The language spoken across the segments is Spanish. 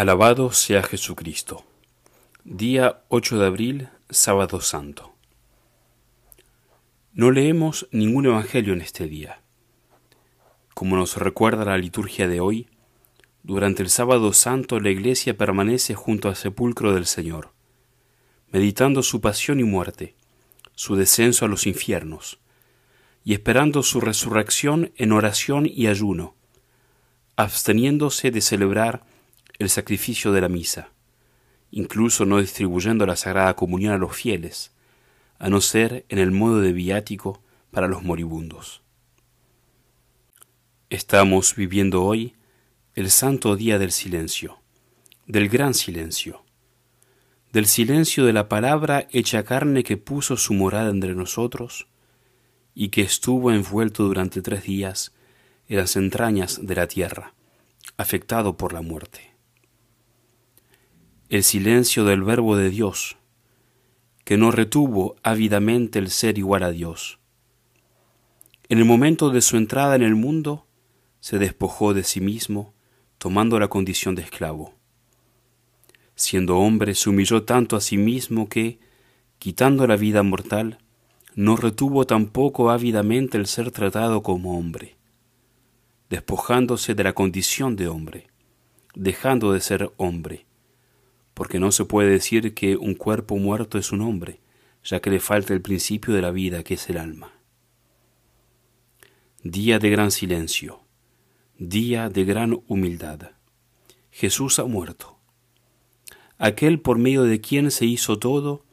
Alabado sea Jesucristo. Día 8 de abril, sábado santo. No leemos ningún evangelio en este día. Como nos recuerda la liturgia de hoy, durante el sábado santo la iglesia permanece junto al sepulcro del Señor, meditando su pasión y muerte, su descenso a los infiernos, y esperando su resurrección en oración y ayuno, absteniéndose de celebrar el sacrificio de la misa, incluso no distribuyendo la Sagrada Comunión a los fieles, a no ser en el modo de viático para los moribundos. Estamos viviendo hoy el santo día del silencio, del gran silencio, del silencio de la palabra hecha carne que puso su morada entre nosotros y que estuvo envuelto durante tres días en las entrañas de la tierra, afectado por la muerte el silencio del Verbo de Dios, que no retuvo ávidamente el ser igual a Dios. En el momento de su entrada en el mundo, se despojó de sí mismo, tomando la condición de esclavo. Siendo hombre, se humilló tanto a sí mismo que, quitando la vida mortal, no retuvo tampoco ávidamente el ser tratado como hombre, despojándose de la condición de hombre, dejando de ser hombre porque no se puede decir que un cuerpo muerto es un hombre, ya que le falta el principio de la vida, que es el alma. Día de gran silencio, día de gran humildad. Jesús ha muerto. Aquel por medio de quien se hizo todo,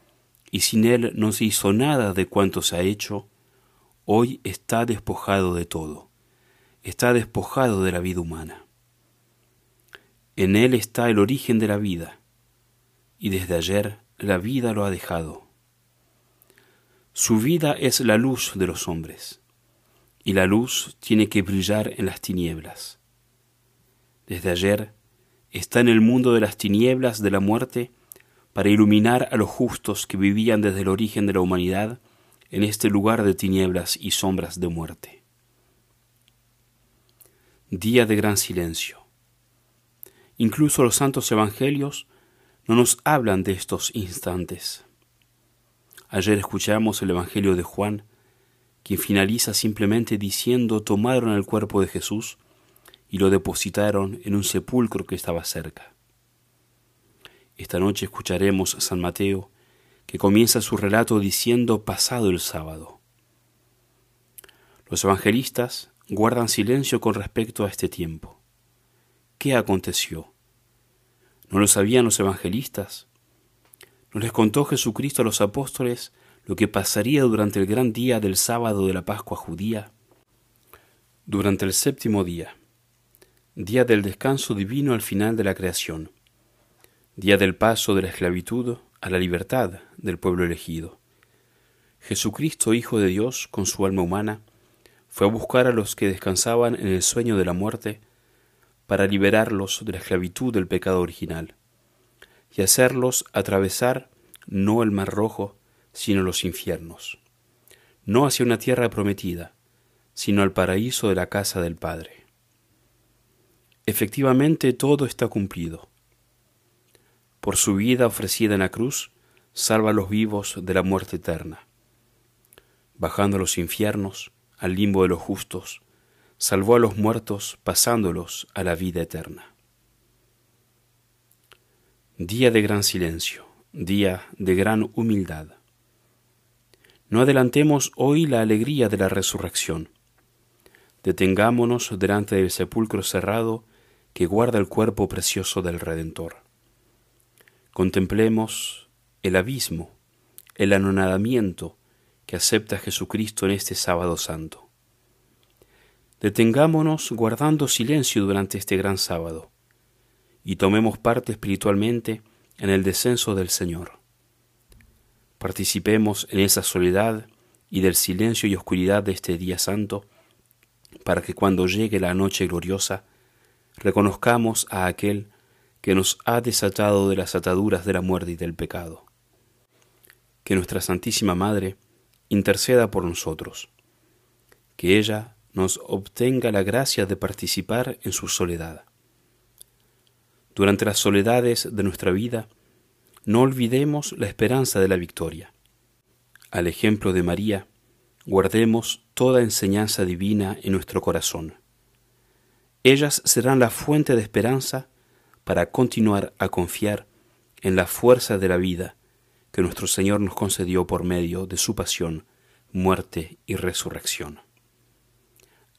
y sin él no se hizo nada de cuanto se ha hecho, hoy está despojado de todo, está despojado de la vida humana. En él está el origen de la vida, y desde ayer la vida lo ha dejado. Su vida es la luz de los hombres, y la luz tiene que brillar en las tinieblas. Desde ayer está en el mundo de las tinieblas de la muerte para iluminar a los justos que vivían desde el origen de la humanidad en este lugar de tinieblas y sombras de muerte. Día de gran silencio. Incluso los santos evangelios no nos hablan de estos instantes. Ayer escuchamos el Evangelio de Juan, quien finaliza simplemente diciendo tomaron el cuerpo de Jesús y lo depositaron en un sepulcro que estaba cerca. Esta noche escucharemos a San Mateo, que comienza su relato diciendo pasado el sábado. Los evangelistas guardan silencio con respecto a este tiempo. ¿Qué aconteció? ¿No lo sabían los evangelistas? ¿No les contó Jesucristo a los apóstoles lo que pasaría durante el gran día del sábado de la Pascua judía? Durante el séptimo día, día del descanso divino al final de la creación, día del paso de la esclavitud a la libertad del pueblo elegido. Jesucristo, Hijo de Dios, con su alma humana, fue a buscar a los que descansaban en el sueño de la muerte para liberarlos de la esclavitud del pecado original y hacerlos atravesar no el mar rojo, sino los infiernos, no hacia una tierra prometida, sino al paraíso de la casa del Padre. Efectivamente todo está cumplido. Por su vida ofrecida en la cruz, salva a los vivos de la muerte eterna. Bajando a los infiernos, al limbo de los justos, salvó a los muertos pasándolos a la vida eterna. Día de gran silencio, día de gran humildad. No adelantemos hoy la alegría de la resurrección. Detengámonos delante del sepulcro cerrado que guarda el cuerpo precioso del Redentor. Contemplemos el abismo, el anonadamiento que acepta Jesucristo en este sábado santo. Detengámonos guardando silencio durante este gran sábado y tomemos parte espiritualmente en el descenso del Señor. Participemos en esa soledad y del silencio y oscuridad de este día santo, para que cuando llegue la noche gloriosa, reconozcamos a aquel que nos ha desatado de las ataduras de la muerte y del pecado. Que nuestra Santísima Madre interceda por nosotros, que ella nos obtenga la gracia de participar en su soledad. Durante las soledades de nuestra vida, no olvidemos la esperanza de la victoria. Al ejemplo de María, guardemos toda enseñanza divina en nuestro corazón. Ellas serán la fuente de esperanza para continuar a confiar en la fuerza de la vida que nuestro Señor nos concedió por medio de su pasión, muerte y resurrección.